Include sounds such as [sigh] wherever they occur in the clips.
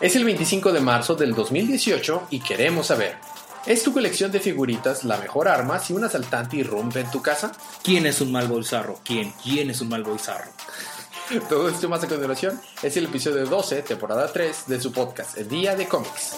Es el 25 de marzo del 2018 y queremos saber, ¿es tu colección de figuritas la mejor arma si un asaltante irrumpe en tu casa? ¿Quién es un mal bolsarro? ¿Quién? ¿Quién es un mal bolsarro? [laughs] Todo esto más a continuación es el episodio 12, temporada 3 de su podcast, El Día de Cómics.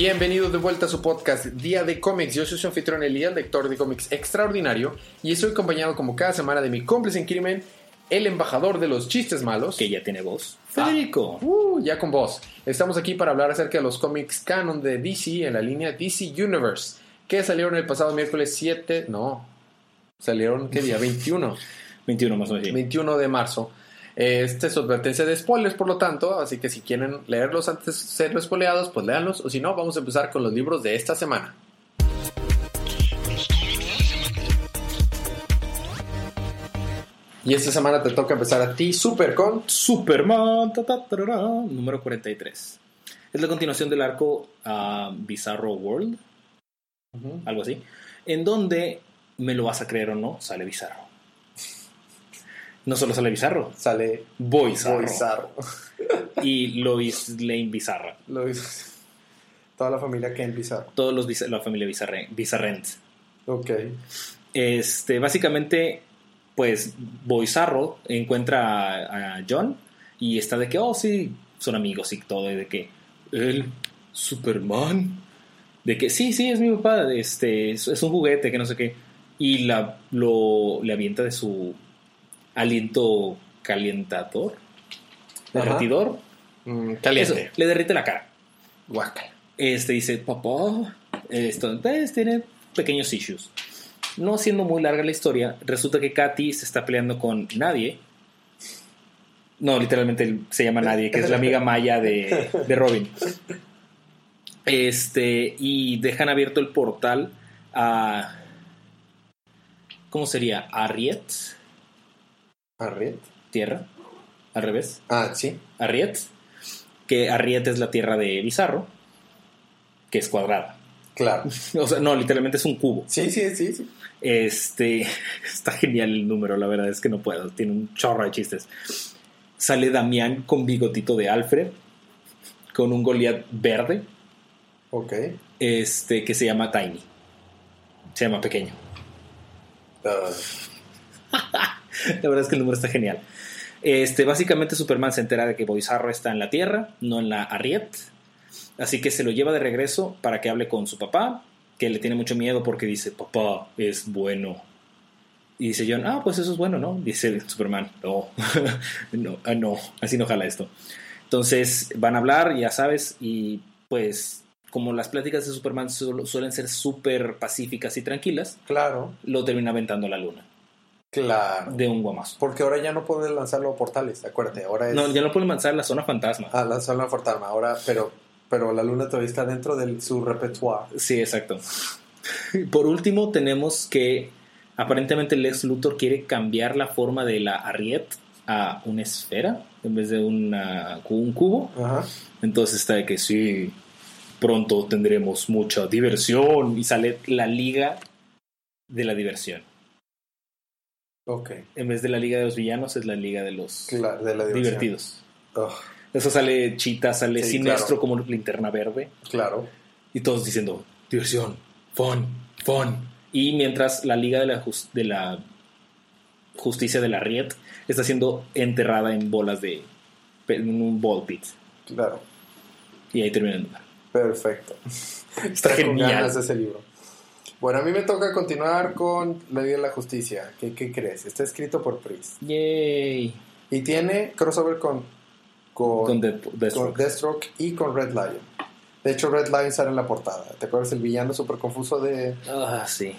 Bienvenidos de vuelta a su podcast Día de Cómics. Yo soy su anfitrión Elías, lector de cómics extraordinario, y estoy acompañado como cada semana de mi cómplice en crimen, el embajador de los chistes malos. Que ya tiene voz. Federico. Uh, ya con voz. Estamos aquí para hablar acerca de los cómics canon de DC en la línea DC Universe, que salieron el pasado miércoles 7, no, salieron, ¿qué día? 21. 21 [laughs] más o menos. sí. 21 de marzo. Esta es su advertencia de spoilers, por lo tanto, así que si quieren leerlos antes de ser spoileados, pues léanlos, o si no, vamos a empezar con los libros de esta semana. Y esta semana te toca empezar a ti, Super con Superman, ta, ta, tarara, número 43. Es la continuación del arco ah, Bizarro World, algo así, en donde, me lo vas a creer o no, sale Bizarro. No solo sale Bizarro, Sale Boizarro. Bizarro. [laughs] Y Lois Lane Bizarra. Lo hizo toda la familia Ken Bizarro. Todos los Biz- la familia Bizarre, Bizarrent. Ok. Este, básicamente, pues Boizarro encuentra a, a John y está de que, oh, sí, son amigos y todo, y de que él, Superman, de que sí, sí, es mi papá, este, es, es un juguete, que no sé qué, y la, lo, le avienta de su aliento calientador, derretidor, Mm, eso, caliente. le derrite la cara. Guácala. Este dice, papá, esto pues, tiene pequeños issues. No siendo muy larga la historia, resulta que Katy se está peleando con Nadie. No, literalmente se llama Nadie, que es la amiga maya de, de Robin. Este, y dejan abierto el portal a. ¿Cómo sería? ¿Arriet? Arriet. ¿Tierra? ¿Al revés? Ah, sí. Arriet, que Arriet es la tierra de Bizarro, que es cuadrada. Claro. [laughs] O sea, no, literalmente es un cubo. Sí, sí, sí, sí. Este, [laughs] está genial el número, la verdad es que no puedo, tiene un chorro de chistes. Sale Damián con bigotito de Alfred, con un Goliath verde, Ok. este, que se llama Tiny. Se llama Pequeño. Ah, [laughs] [laughs] La verdad es que el número está genial. Este, básicamente Superman se entera de que Boizarro está en la Tierra, no en la Arriet. Así que se lo lleva de regreso para que hable con su papá, que le tiene mucho miedo porque dice, papá es bueno. Y dice John, ah, pues eso es bueno, ¿no? Dice Superman, no, [laughs] no, ah, no, así no jala esto. Entonces van a hablar, ya sabes, y pues como las pláticas de Superman su- suelen ser súper pacíficas y tranquilas, claro. lo termina aventando a la luna Claro. de un guamazo. Porque ahora ya no puedes lanzarlo a portales, acuérdate. Ahora es. No, ya no pueden lanzar la zona fantasma. Ah, lanzarlo a portal. Ahora, pero, pero la luna todavía está dentro de su repertoire. Sí, exacto. Por último, tenemos que aparentemente Lex Luthor quiere cambiar la forma de la Arriet a una esfera en vez de una, un cubo. Ajá. Entonces está de que sí, pronto tendremos mucha diversión y sale la liga de la diversión. Ok. En vez de la liga de los villanos es la liga de los Claro, de la diversión. divertidos. Eso sale Chita, sale Sí, Sinestro claro. como linterna verde. claro. Y todos diciendo, diversión, fun, fun. Y mientras la Liga de la, Jus- de la Justicia de la Riet está siendo enterrada en bolas de... en un ball pit. Claro. Y ahí termina el número. Perfecto. Está con genial. ganas de ese libro. Bueno, a mí me toca continuar con La Liga de la Justicia. ¿Qué, qué crees? Está escrito por Priest. Yay. Y tiene crossover con, con, Con Death- con Deathstroke. Y con Red Lion. De hecho, Red Lion sale en la portada. ¿Te acuerdas el villano súper confuso de... Ah, sí.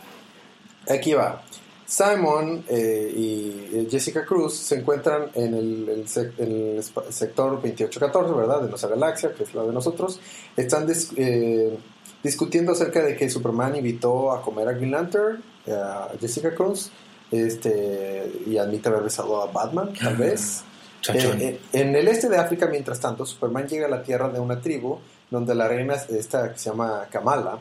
Aquí va. Simon eh, y eh, Jessica Cruz se encuentran en el, el sec- sector 2814, ¿verdad? De nuestra galaxia, que es la de nosotros. Están dis- eh, discutiendo acerca de que Superman invitó a comer a Green Lantern, eh, a Jessica Cruz, este, y admite haber besado a Batman, tal vez. Chon, chon. Eh, eh, en el este de África, mientras tanto, Superman llega a la tierra de una tribu donde la reina es esta que se llama Kamala,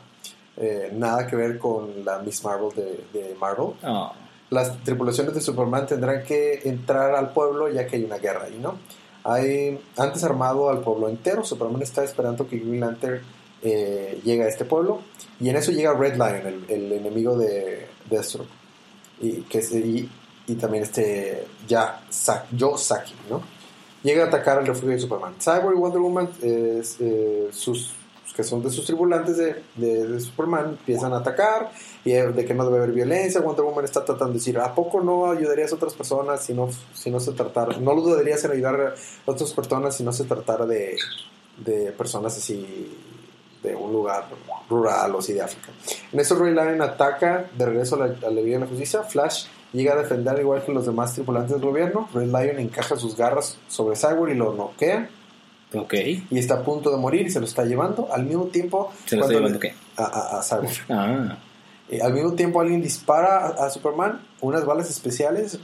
eh, nada que ver con la Miss Marvel de, de Marvel. Oh, Las tripulaciones de Superman tendrán que entrar al pueblo ya que hay una guerra ahí, ¿no? Hay, antes armado al pueblo entero, Superman está esperando que Green Lantern eh, llegue a este pueblo y en eso llega Red Lion, el, el enemigo de Deathstroke. Y, que es- y, y también este ya Sa- Joe Saki, ¿no? Llega a atacar al refugio de Superman. Cyborg y Wonder Woman, eh, eh, sus, que son de sus tripulantes de, de- de Superman, empiezan a atacar y de que no debe haber violencia. Wonder Woman está tratando de decir, ¿a poco no ayudarías a otras personas si no, si no se tratara? No lo dudarías en ayudar a otras personas si no se tratara de, de personas así de un lugar rural o así de África. En eso Ray Lion ataca de regreso a la, a la Liga de la Justicia. Flash llega a defender igual que los demás tripulantes del gobierno. Red Lion encaja sus garras sobre Cyborg y lo noquea. ok. Y está a punto de morir y se lo está llevando. Al mismo tiempo... ¿Se lo está llevando le- qué? A, a- a Cyborg. Ah, Eh, al mismo tiempo alguien dispara a, a Superman unas balas especiales.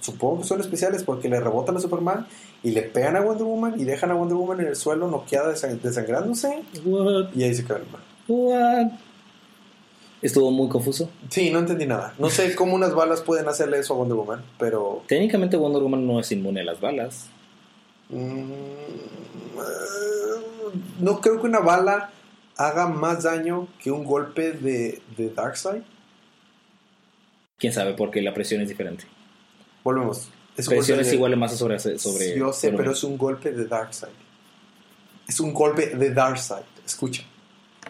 Supongo que son especiales porque le rebotan a Superman y le pegan a Wonder Woman y dejan a Wonder Woman en el suelo noqueada desang- desangrándose. what? Y ahí se man. What? Estuvo muy confuso. Sí, no entendí nada. No sé cómo unas balas pueden hacerle eso a Wonder Woman, pero... Técnicamente Wonder Woman no es inmune a las balas. mm, no creo que una bala haga más daño que un golpe de, de Darkseid. Quién sabe, porque la presión es diferente. Volvemos. Es un Presión golpe es de- igual masa sobre, sobre Yo sé, pero es un golpe de Darkseid. Es un golpe de Darkseid. Escucha.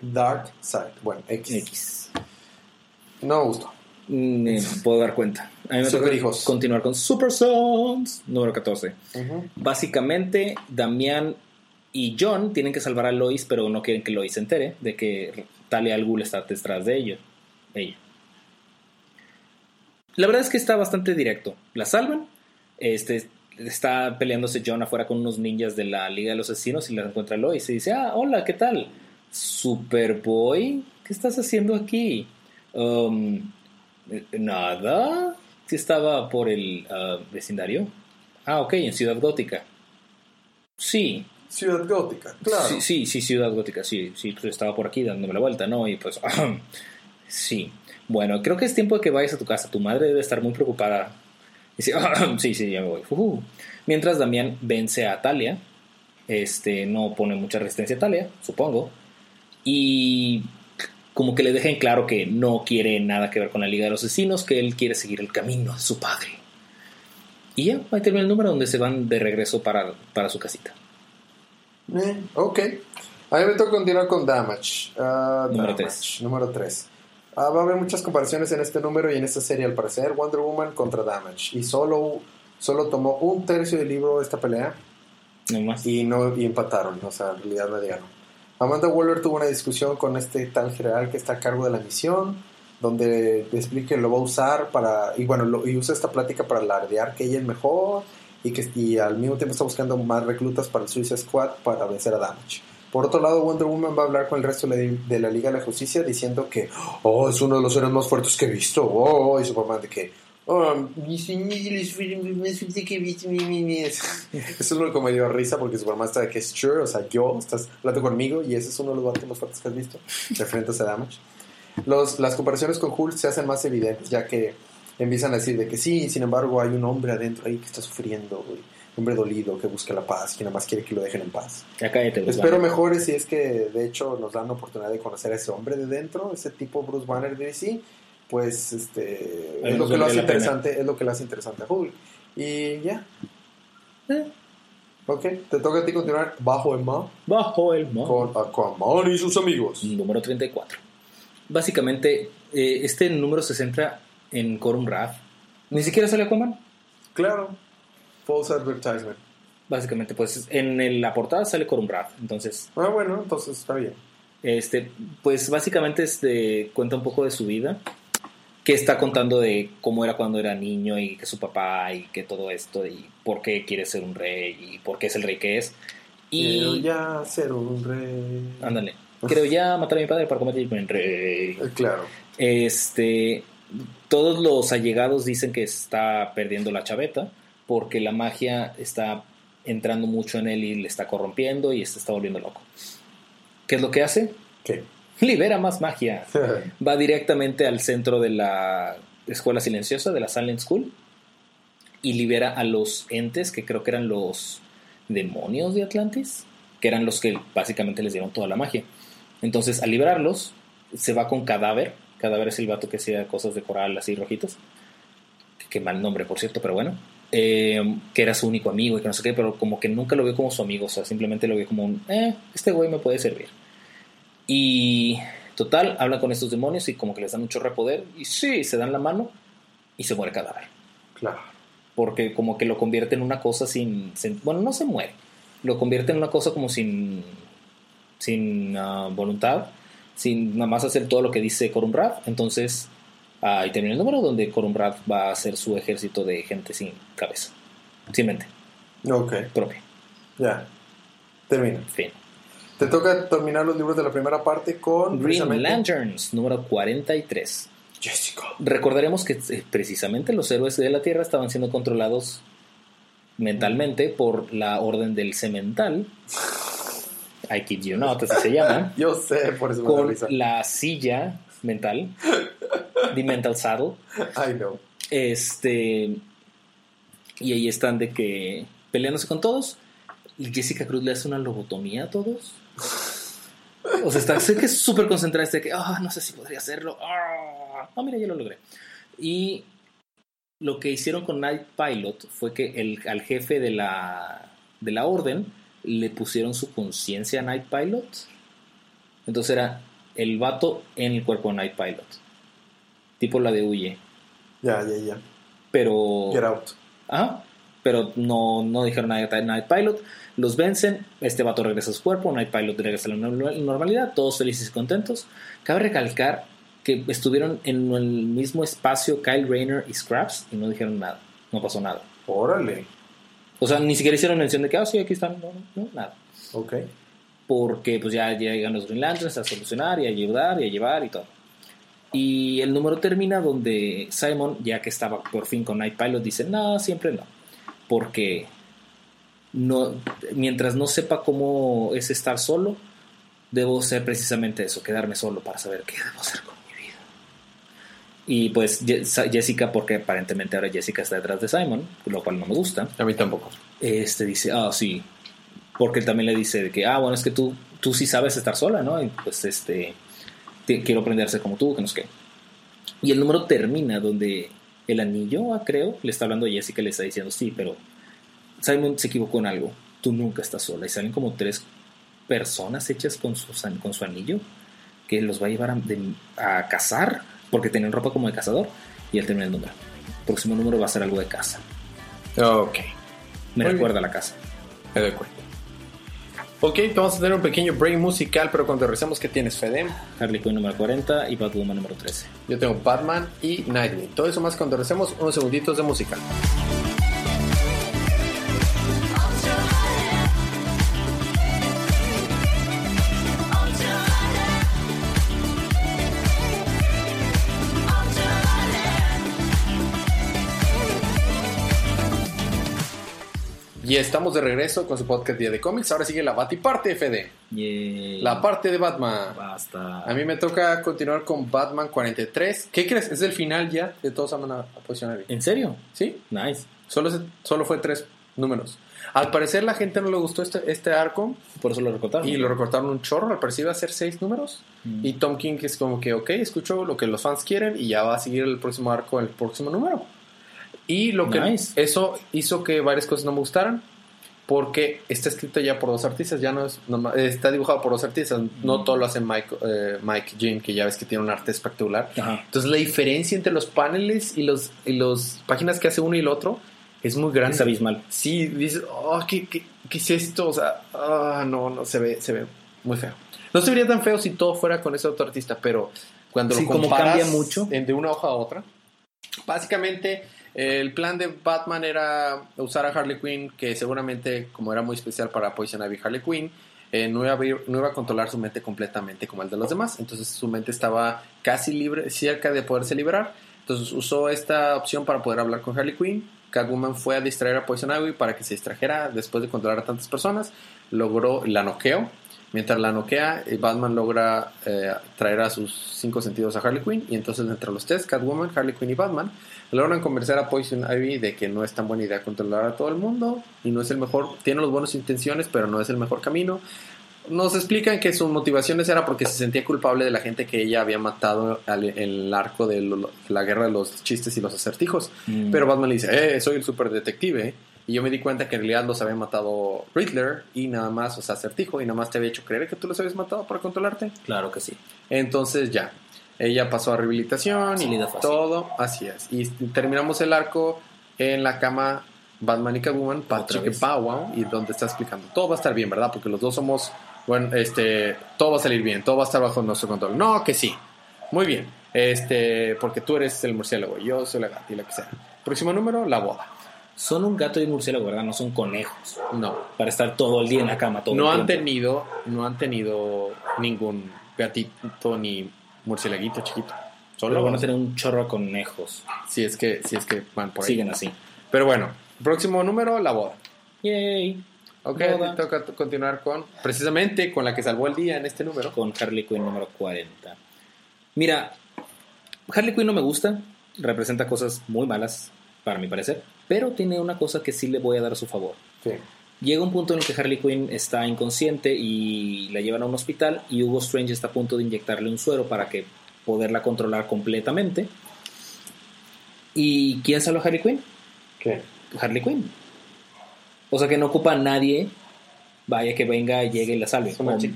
Darkseid. Bueno, X. X. No me gustó. Mm, Me puedo dar cuenta. A mí me Super hijos. continuar con Super Sons, número 14. Ujú. Básicamente, Damián y John tienen que salvar a Lois, pero no quieren que Lois se entere de que Talia al Ghul está detrás de ellos. Ella. La verdad es que está bastante directo. La salvan. Este, está peleándose John afuera con unos ninjas de la Liga de los Asesinos y la encuentra Lois y dice, ah, hola, ¿qué tal? Superboy, ¿qué estás haciendo aquí? Um, nada. Sí estaba por el ah, vecindario. Ah, ok, en Ciudad Gótica. Sí, Ciudad Gótica, claro. sí, sí, sí, Ciudad Gótica, sí, sí, pues estaba por aquí dándome la vuelta, ¿no? Y pues, [clears throat] sí. Bueno, creo que es tiempo de que vayas a tu casa. Tu madre debe estar muy preocupada. Dice, [clears throat] sí, sí, ya me voy. Mientras Damián vence a Talia, este, no pone mucha resistencia a Talia, supongo. Y como que le deja en claro que no quiere nada que ver con la Liga de los Asesinos, que él quiere seguir el camino de su padre. Y ya, ahí termina el número donde se van de regreso para, para su casita. Eh, ok. A mí me toca continuar con Damage. Ah, Número Damage, tres. Número 3. Va a haber muchas comparaciones en este número y en esta serie al parecer. Wonder Woman contra Damage. Y solo, solo tomó un tercio del libro esta pelea No más. y no y empataron. O sea, en realidad no dieron. Amanda Waller tuvo una discusión con este tal general que está a cargo de la misión, donde le explica que lo va a usar para, y bueno, lo- y usa esta plática para alardear que ella es mejor y que y al mismo tiempo está buscando más reclutas para el Suicide Squad para vencer a Damage. Por otro lado, Wonder Woman va a hablar con el resto de la, de Liga de la Justicia diciendo que, oh, es uno de los héroes más fuertes que he visto, oh, y Superman de que, oh, mis señores fueron más fuertes que he visto, mi, mi, mi". Eso es lo que me dio risa porque Superman está de que es sure, o sea, yo, estás hablando conmigo y ese es uno de los vatos más fuertes que has visto, referentes a Damage. Los, las comparaciones con Hulk se hacen más evidentes ya que empiezan a decir de que sí, sin embargo hay un hombre adentro ahí que está sufriendo, güey. Hombre dolido que busca la paz, que nada más quiere que lo dejen en paz. Ya cállate, Bruce Espero Banner. mejores si es que de hecho nos dan la oportunidad de conocer a ese hombre de dentro, ese tipo Bruce Banner de DC, pues este es lo que lo hace la pena. interesante, es lo que le hace interesante a Hulk. Y ya, Eh, ok, te toca a ti continuar bajo el mar Bajo el mar. con Aquaman y sus amigos. Número 34. Básicamente, eh, este número se centra en Corum Wrath. Ni siquiera sale Aquaman. Claro, false advertisement. Básicamente, pues en el- la portada sale Corum Wrath. Entonces, Ah, bueno, entonces está bien. este, pues básicamente este, cuenta un poco de su vida. Que está contando de cómo era cuando era niño y que su papá y que todo esto y por qué quiere ser un rey y por qué es el rey que es. Quiero Y ya ser un rey. ándale, quiero ya matar a mi padre para convertirme en rey. Eh, Claro. Este, todos los allegados dicen que está perdiendo la chaveta porque la magia está entrando mucho en él y le está corrompiendo y está volviendo loco. ¿Qué es lo que hace? ¿Qué? Libera más magia. [laughs] Va directamente al centro de la escuela silenciosa, de la Silent School, y libera a los entes que creo que eran los demonios de Atlantis, que eran los que básicamente les dieron toda la magia. Entonces, al liberarlos, se va con Cadáver. Cadáver es el vato que hacía cosas de coral así rojitas. Qué mal nombre, por cierto, pero bueno. Eh, que era su único amigo y que no sé qué, pero como que nunca lo vio como su amigo, o sea, simplemente lo vio como un, eh, este güey me puede servir. Y total, habla con estos demonios y como que les dan un chorro de poder y sí, se dan la mano y se muere cadáver. Claro. Porque como que lo convierte en una cosa sin, sin- bueno, no se muere, lo convierte en una cosa como sin, sin ah, voluntad, sin nada más hacer todo lo que dice Corumbrad. Entonces, ahí termina el número donde Corumbrad va a hacer su ejército de gente sin cabeza, sin mente Ok, propia. ya. Termina. Fin. Te toca terminar los libros de la primera parte con Green Lanterns, número 43. Jessica. Recordaremos que eh, precisamente los héroes de la Tierra estaban siendo controlados mentalmente por la Orden del Cemental. I kid you not, así se llama. [laughs] Yo sé, por eso me Con la silla mental, [laughs] The Mental Saddle. I know. Este. Y ahí están de que peleándose con todos. Y Jessica Cruz le hace una lobotomía a todos. O sea, está sé que es súper concentrada. Este de que, ah, no sé si podría hacerlo. Ah, mira, ya lo logré. Y lo que hicieron con Night Pilot fue que el, al jefe de la, de la orden le pusieron su conciencia a Night Pilot. Entonces era el vato en el cuerpo de Night Pilot. Tipo la de Huye. Ya, ya, ya. Pero. Get out. Ajá. Pero no, no dijeron nada de Night Pilot. Los vencen. Este vato regresa a su cuerpo. Night Pilot regresa a la normal- normalidad. Todos felices y contentos. Cabe recalcar que estuvieron en el mismo espacio Kyle Rayner y Scraps y no dijeron nada. No pasó nada. Órale. O sea, ni siquiera hicieron mención de que, ah, sí, aquí están. No, no, no, nada. Ok. Porque pues ya llegan los Green Lanterns a solucionar y a ayudar y a llevar y todo. Y el número termina donde Simon, ya que estaba por fin con Night Pilot, dice, no, siempre no. Porque no, mientras no sepa cómo es estar solo, debo ser precisamente eso, quedarme solo para saber qué debo hacer con mi vida. Y pues Je- Jessica, porque aparentemente ahora Jessica está detrás de Simon, lo cual no me gusta, A mí tampoco. este dice, ah, sí, porque él también le dice de que, ah, bueno, es que tú, tú sí sabes estar sola, ¿no? Y pues, este, te- quiero aprender a ser como tú, que no sé qué. Y el número termina donde el anillo, ah, creo, le está hablando a Jessica le está diciendo, sí, pero Simon se equivocó en algo, tú nunca estás sola. Y salen como tres personas hechas con su, con su anillo que los va a llevar a, de- a cazar, porque tienen ropa como de cazador, y él termina el número. El próximo número va a ser algo de casa. Ok. Me Muy recuerda a la casa. Me doy cuenta. Ok, vamos a tener un pequeño break musical, pero cuando regresemos, ¿qué tienes, Fedem? Harley Quinn número 40 y Batwoman número 13. Yo tengo Batman y Nightwing. Todo eso más cuando regresemos unos segunditos de música. Y estamos de regreso con su podcast Día de Cómics. Ahora sigue la Batiparte. Yay. La parte de Batman. Basta. A mí me toca continuar con Batman 43. ¿Qué crees? Es el final ya de todos aman a, Ivy. ¿En serio? ¿Sí? Nice. Solo, se- solo fue tres números. Al parecer la gente no le gustó este, este arco Por eso lo recortaron. y lo recortaron un chorro. Al parecer iba a ser seis números. Mm. Y Tom King es como que, ok, escucho lo que los fans quieren y ya va a seguir el próximo arco, el próximo número. Y lo que Nice. eso hizo que varias cosas no me gustaran. Porque está escrito ya por dos artistas, ya no es, no- está dibujado por dos artistas, no Mm. todo lo hace Mike, eh, Mike Jim, que ya ves que tiene un arte espectacular. Ajá. Entonces la diferencia entre los paneles y los y los páginas que hace uno y el otro es muy grande. Es abismal. Sí, dices, oh, ¿qué, qué, qué es esto? O sea, ah, no, no, se ve, se ve muy feo. No se vería tan feo si todo fuera con ese otro artista, pero cuando Sí, lo como comparas cambia mucho. de una hoja a otra, básicamente el plan de Batman era usar a Harley Quinn, que seguramente, como era muy especial para Poison Ivy Harley Quinn, eh, no, iba a, no iba a controlar su mente completamente como el de los demás. Entonces su mente estaba casi libre, cerca de poderse liberar, Entonces usó esta opción para poder hablar con Harley Quinn. Catwoman fue a distraer a Poison Ivy para que se distrajera después de controlar a tantas personas. Logró, la noqueó. Mientras la noquea, eh, Batman logra eh, traer a sus cinco sentidos a Harley Quinn. Y entonces, entre los tres, Catwoman, Harley Quinn y Batman, logran convencer a Poison Ivy de que no es tan buena idea controlar a todo el mundo. Y no es el mejor, tiene las buenas intenciones, pero no es el mejor camino. Nos explican que sus motivaciones era porque se sentía culpable de la gente que ella había matado al- en el arco de lo- la guerra de los chistes y los acertijos. Mm. Pero Batman le dice, eh, soy el super detective. Y yo me di cuenta que en realidad los había matado Riddler y nada más, o sea, acertijo, y nada más te había hecho creer que tú los habías matado para controlarte. Claro que sí. Entonces ya, ella pasó a rehabilitación y todo, así es. Y terminamos el arco en la cama Batman y Catwoman, Patrick y donde está explicando, todo va a estar bien, ¿verdad? Porque los dos somos, bueno, este, todo va a salir bien, todo va a estar bajo nuestro control. No, que sí. Muy bien. Este, porque tú eres el murciélago, yo soy la gata y la que sea. Próximo número, la boda. Son un gato y un murciélago, ¿verdad? No son conejos. No, Para estar todo el día en la cama. Todo no el han tiempo. tenido, no han tenido ningún gatito ni murcielaguito chiquito. Solo Pero van a tener un chorro de conejos. Si es que, si es que van por ahí. Siguen así. Pero bueno, próximo número, la boda. Yay. Ok, Boda. toca continuar con, precisamente con la que salvó el día en este número. Con Harley Quinn número 40. Mira, Harley Quinn no me gusta. Representa cosas muy malas, para mi parecer. Pero tiene una cosa que sí le voy a dar a su favor. Sí. Llega un punto en el que Harley Quinn está inconsciente y la llevan a un hospital y Hugo Strange está a punto de inyectarle un suero para que poderla controlar completamente. ¿Y quién salva a Harley Quinn? ¿Qué? Harley Quinn. O sea que no ocupa a nadie, vaya que venga, llegue y la salve. Es una, chica,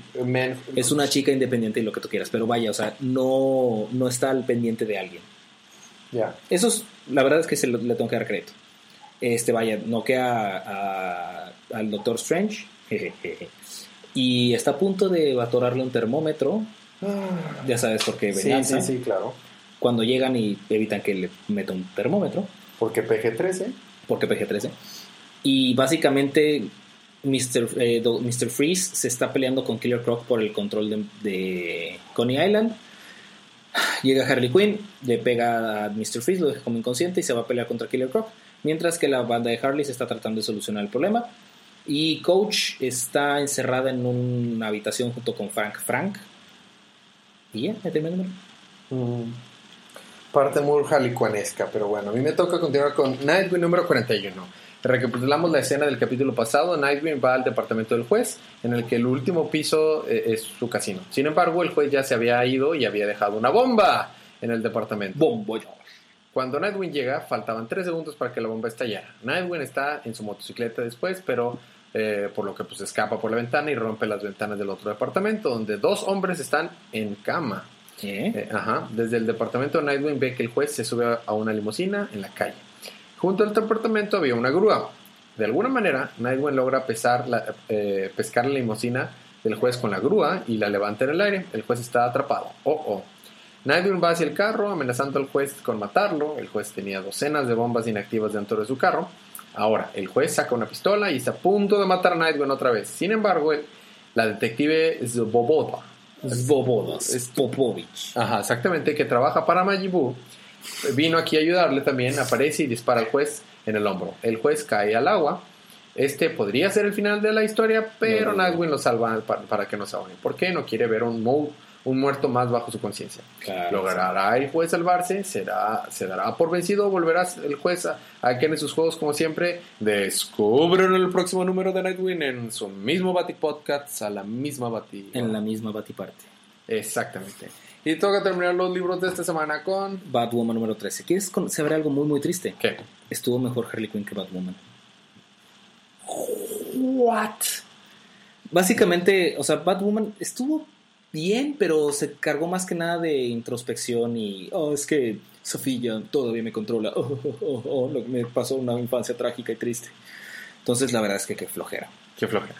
es una chica independiente y lo que tú quieras, pero vaya, o sea, no, no está al pendiente de alguien. Ya. Eso es, la verdad es que se lo- le tengo que dar crédito. Este, vaya, noquea a- al Doctor Strange jejeje, y está a punto de atorarle un termómetro, ya sabes por qué Sí, venganza, sí, sí, claro. cuando llegan y evitan que le meta un termómetro, Porque PG-13. porque PG-13, y básicamente Mr. eh, Mr. Freeze se está peleando con Killer Croc por el control de, de Coney Island. Llega Harley Quinn, le pega a Mr. Freeze, lo deja como inconsciente y se va a pelear contra Killer Croc. Mientras que la banda de Harley se está tratando de solucionar el problema. Y Coach está encerrada en una habitación junto con Frank Frank. Y ya, terminé el número. Mm, parte muy harlequinesca, pero bueno, a mí me toca continuar con Nightwing número 41. Recapitulamos la escena del capítulo pasado. Nightwing va al departamento del juez, en el que el último piso eh, es su casino. Sin embargo, el juez ya se había ido y había dejado una bomba en el departamento. Bombo Cuando Nightwing llega, faltaban 3 segundos para que la bomba estallara. Nightwing está en su motocicleta después, pero eh, por lo que pues escapa por la ventana y rompe las ventanas del otro departamento, donde dos hombres están en cama. ¿Qué? Eh, ajá. Desde el departamento Nightwing ve que el juez se sube a una limusina en la calle. Junto al departamento había una grúa. De alguna manera, Nightwing logra pesar la- eh, pescar la limusina del juez con la grúa y la levanta en el aire. El juez está atrapado. Oh, oh. Nightwing va hacia el carro amenazando al juez con matarlo. El juez tenía docenas de bombas inactivas dentro de su carro. Ahora, el juez saca una pistola y está a punto de matar a Nightwing otra vez. Sin embargo, la detective Zbobova Bobodas. Es- Popovich. Ajá, exactamente, que trabaja para Majibu, vino aquí a ayudarle también, aparece y dispara al juez en el hombro. El juez cae al agua. Este podría ser el final de la historia, pero No, no, no. Nightwing lo salva para, para que no se ahogue. ¿Por qué? No quiere ver un, mu- un muerto más bajo su conciencia. Claro, ¿Logrará el juez salvarse? ¿Será, ¿Se dará por vencido? ¿Volverá el juez a, a en sus juegos como siempre? Descubren el próximo número de Nightwing en su mismo Bati Podcast, a la misma Bati. En la misma Batiparte. Exactamente. Y toca terminar los libros de esta semana con... Batwoman número 13. ¿Quieres saber algo muy, muy triste? ¿Qué? Estuvo mejor Harley Quinn que Batwoman. What? Básicamente, o sea, Batwoman estuvo bien, pero se cargó más que nada de introspección y, oh, es que Sofía todavía me controla. Oh, oh, oh, oh, lo que me pasó una infancia trágica y triste. Entonces, la verdad es que qué flojera. Qué flojera.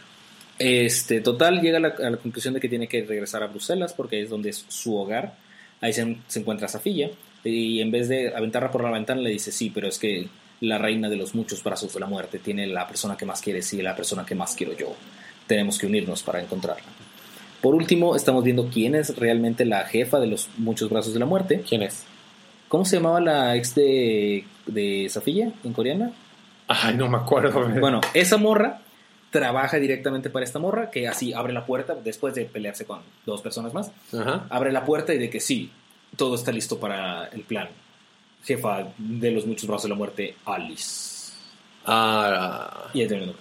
Este, total, llega a la, a la conclusión de que tiene que regresar a Bruselas porque es donde es su hogar. Ahí se, se encuentra Safilla y en vez de aventarla por la ventana le dice, sí, pero es que la reina de los muchos brazos de la muerte tiene la persona que más quiere, sí, la persona que más quiero yo. Tenemos que unirnos para encontrarla. Por último, estamos viendo quién es realmente la jefa de los muchos brazos de la muerte. ¿Quién es? ¿Cómo se llamaba la ex de, de Safilla en coreana? Ay, no me acuerdo. Bueno, esa morra trabaja directamente para esta morra, que así abre la puerta después de pelearse con dos personas más. Ajá. Abre la puerta y de que sí, todo está listo para el plan. Jefa de los muchos brazos de la muerte, Alice. Ah, Y ahí termina el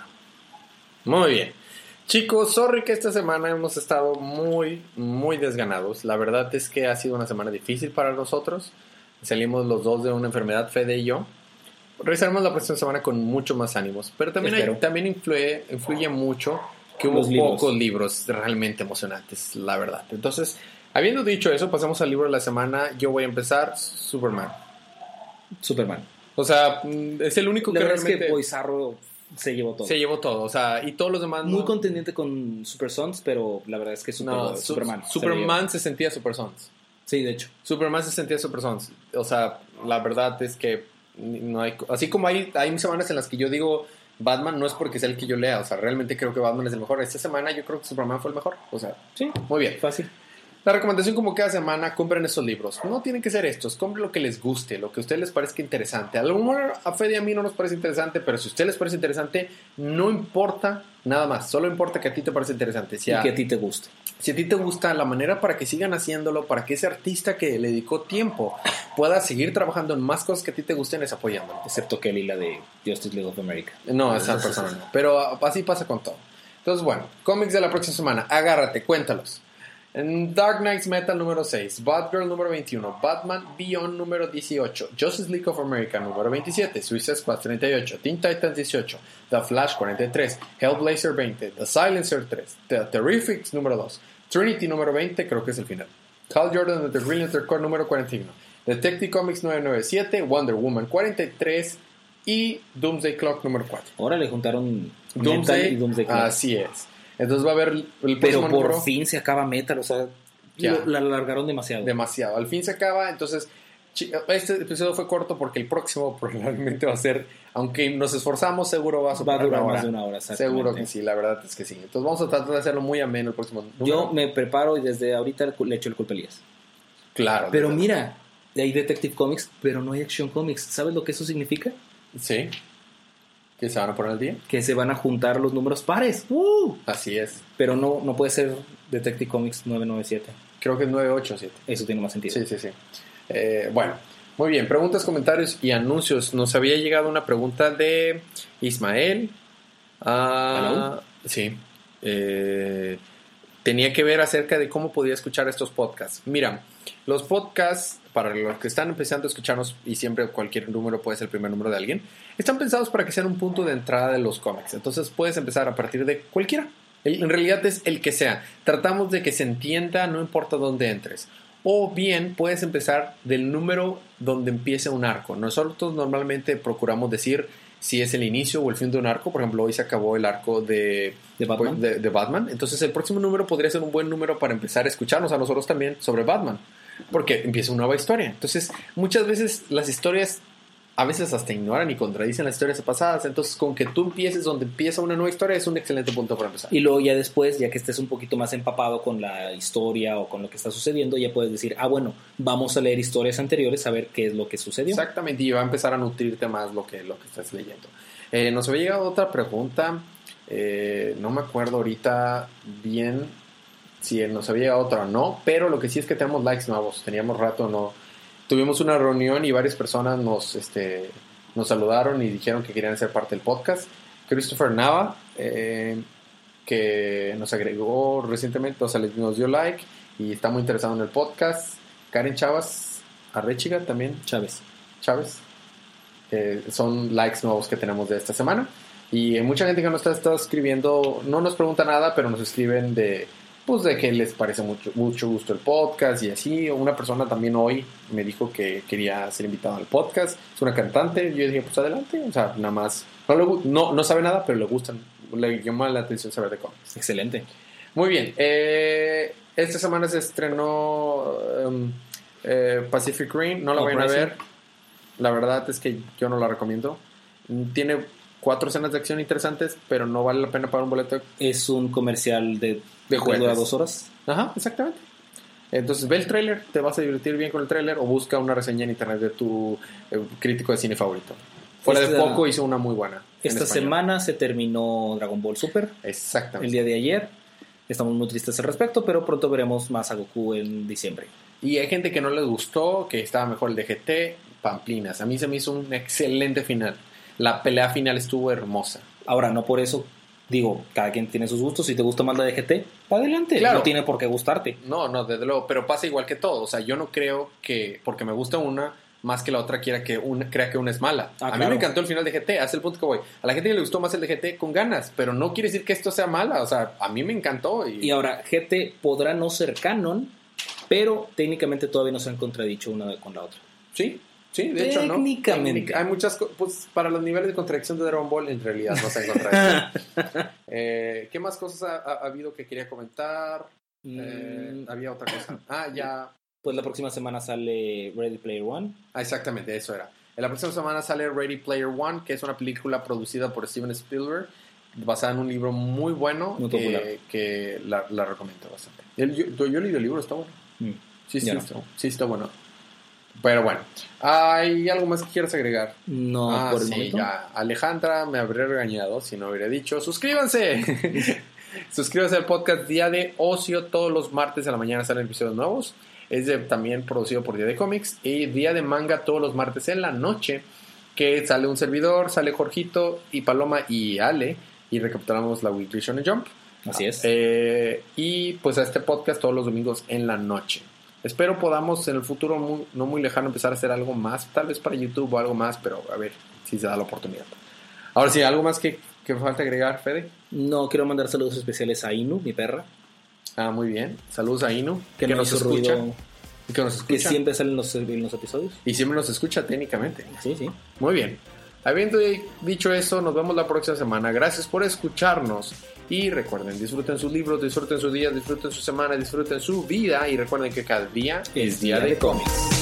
muy bien. Chicos, sorry que esta semana hemos estado muy, muy desganados. La verdad es que ha sido una semana difícil para nosotros. Salimos los dos de una enfermedad, Fede y yo. Regresaremos la próxima semana con mucho más ánimos. Pero también, hay- también influye, influye mucho que hubo libros. pocos libros realmente emocionantes, la verdad. Entonces, habiendo dicho eso, pasamos al libro de la semana. Yo voy a empezar Superman. Superman. O sea, mm, es el único La que verdad es realmente que Boizarro se llevó todo. se llevó todo. O sea, y todos los demás. Muy no. contendiente con Super Sons, pero la verdad es que Super- No, Su- Superman. se Superman se sentía Super Sons. Sí, de hecho. Superman se sentía Super Sons. O sea, la verdad es que no hay. Así como hay, hay semanas en las que yo digo Batman, no es porque sea el que yo lea. O sea, realmente creo que Batman es el mejor. Esta semana yo creo que Superman fue el mejor. O sea, Sí, muy bien. fácil. La recomendación como cada semana, compren esos libros. No tienen que ser estos, compren lo que les guste, lo que a ustedes les parezca interesante. A lo mejor a Fede y a mí no nos parece interesante, pero si a ustedes les parece interesante, no importa nada más, solo importa que a ti te parece interesante. Si Y a, que a ti te guste. si a ti te gusta la manera para que sigan haciéndolo, para que ese artista que le dedicó tiempo pueda seguir trabajando en más cosas que a ti te gusten, es apoyándolo. Excepto Kelly, la de Justice League of America. No, esa persona no. Pero ah, así pasa con todo. Entonces, bueno, cómics de la próxima semana. Agárrate, cuéntalos. En Dark Knights Metal número 6, Batgirl número 21, Batman Beyond número 18, Justice League of America número 27, Suicide Squad 38, Teen Titans 18, The Flash 43, Hellblazer 20, The Silencer 3, The Terrifics número 2, Trinity número 20, creo que es el final, Cal Jordan de The Lantern Corps número 41, Detective Comics 997, Wonder Woman 43 y Doomsday Clock número 4. Ahora le juntaron Doomsday, y Doomsday Clock. así es. Entonces va a haber el Pero por fin se acaba Metal, o sea, Ya. la alargaron demasiado. demasiado. Al fin se acaba, entonces este episodio fue corto porque el próximo [laughs] probablemente va a ser, aunque nos esforzamos, seguro va a Va a durar más de una hora. Seguro que sí, la verdad es que sí. Entonces vamos a tratar de hacerlo muy ameno el próximo número. Yo me preparo y desde ahorita le echo el culpa a Elías. Claro. Pero mira, hay Detective Comics, pero no hay Action Comics. ¿Sabes lo que eso significa? Sí. Que se van a poner al día. Que se van a juntar los números pares. ¡Uh! Así es. Pero no, no puede ser Detective Comics 997. Creo que es 987. Eso tiene más sentido. Sí, sí, sí. Eh, bueno, muy bien. Preguntas, comentarios y anuncios. Nos había llegado una pregunta de Ismael. Ah, sí. Eh, tenía que ver acerca de cómo podía escuchar estos podcasts. Mira, los podcasts, para los que están empezando a escucharnos, y siempre cualquier número puede ser el primer número de alguien, están pensados para que sean un punto de entrada de los cómics. Entonces puedes empezar a partir de cualquiera. En realidad es el que sea. Tratamos de que se entienda, no importa dónde entres. O bien puedes empezar del número donde empiece un arco. Nosotros normalmente procuramos decir si es el inicio o el fin de un arco. Por ejemplo, hoy se acabó el arco de ¿De Batman? de, de Batman. Entonces el próximo número podría ser un buen número para empezar a escucharnos a nosotros también sobre Batman. Porque empieza una nueva historia. Entonces muchas veces las historias a veces hasta ignoran y contradicen las historias pasadas. Entonces con que tú empieces donde empieza una nueva historia es un excelente punto para empezar. Y luego ya después, ya que estés un poquito más empapado con la historia o con lo que está sucediendo, ya puedes decir, ah, bueno, vamos a leer historias anteriores a ver qué es lo que sucedió. Exactamente, y va a empezar a nutrirte más lo que, lo que estás leyendo. Eh, nos había llegado otra pregunta, eh, no me acuerdo ahorita bien si nos había llegado otra o no, pero lo que sí es que tenemos likes nuevos, teníamos rato no. Tuvimos una reunión y varias personas nos, este, nos saludaron y dijeron que querían ser parte del podcast. Christopher Nava, eh, que nos agregó recientemente, o sea, nos dio like y está muy interesado en el podcast. Karen Chavas, Arrechiga también, Chávez. Chávez. Eh, son likes nuevos que tenemos de esta semana. Y hay mucha gente que nos está, está escribiendo, no nos pregunta nada, pero nos escriben de, pues, de que les parece mucho, mucho gusto el podcast y así. Una persona también hoy me dijo que quería ser invitado al podcast. Es una cantante. Yo dije, pues adelante. O sea, nada más. No, le no, no sabe nada, pero le gustan. Le llama la atención saber de cómics. Excelente. Muy bien. eh, esta semana se estrenó um, eh, Pacific Rim. No la vayan a ver. La verdad es que yo no la recomiendo. Tiene cuatro escenas de acción interesantes, pero no vale la pena pagar un boleto. Es un comercial de, De que dura dos horas. Ajá, exactamente. Entonces ve el tráiler, te vas a divertir bien con el tráiler o busca una reseña en internet de tu eh, crítico de cine favorito. Fuera de Esta- poco hizo una muy buena. en Esta semana se terminó Dragon Ball Super, Exactamente. el día de ayer. Estamos muy tristes al respecto, pero pronto veremos más a Goku en diciembre. Y hay gente que no les gustó, que estaba mejor el DGT, Pamplinas. A mí se me hizo un excelente final. La pelea final estuvo hermosa. Ahora, no por eso digo, cada quien tiene sus gustos. Si te gusta más la DGT, adelante. Claro. No tiene por qué gustarte. No, no, desde luego, pero pasa igual que todo. O sea, yo no creo que porque me gusta una, más que la otra quiera que una, crea que una es mala. Ah, a mí claro. me encantó el final de GT, hace el punto que voy. A la gente que le gustó más el de GT con ganas, pero no quiere decir que esto sea mala. O sea, a mí me encantó. Y, Y ahora, GT podrá no ser canon, pero técnicamente todavía no se han contradicho una con la otra. sí, sí, de hecho, ¿no? Técnicamente. Técnica- Hay muchas pues para los niveles de contradicción de Dragon Ball en realidad no se contradicción. [laughs] eh, ¿Qué más cosas ha, ha- ha habido que quería comentar? Eh, Mm, había otra cosa. Ah, ya. pues la próxima semana sale Ready Player One. Ah, exactamente, eso era. En la próxima semana sale Ready Player One, que es una película producida por Steven Spielberg, basada en un libro muy bueno Muy que- que, la, la recomiendo bastante. Yo, yo, yo leí el libro, está bueno. Mm. Sí, sí, no. está, sí, está bueno. Pero bueno, ¿hay algo más que quieras agregar? No, ah, por el sí, ya. Alejandra me habría regañado si no hubiera dicho, suscríbanse. [laughs] suscríbanse al podcast Día de Ocio. Todos los martes a la mañana salen episodios nuevos. Es de- también producido por Día de Cómics. Y Día de Manga todos los martes en la noche. Que sale un servidor, sale Jorgito y Paloma y Ale. Y recapitulamos la Weekly Shonen Jump. Así es. Eh, y pues a este podcast todos los domingos en la noche. Espero podamos en el futuro muy- no muy lejano empezar a hacer algo más, tal vez para YouTube o algo más, pero a ver si se da la oportunidad. Ahora sí, algo más que, que falta agregar, Fede. No quiero mandar saludos especiales a Inu, mi perra, Ah, muy bien. Saludos a Inu, que, que no nos escucha. ruido, Que nos que escucha. siempre salen los, en los episodios. Y siempre nos escucha técnicamente. Sí, sí. Muy bien. Habiendo dicho eso, nos vemos la próxima semana. Gracias por escucharnos. Y recuerden, disfruten sus libros, disfruten sus días, disfruten su semana, disfruten su vida. Y recuerden que cada día es día de cómics.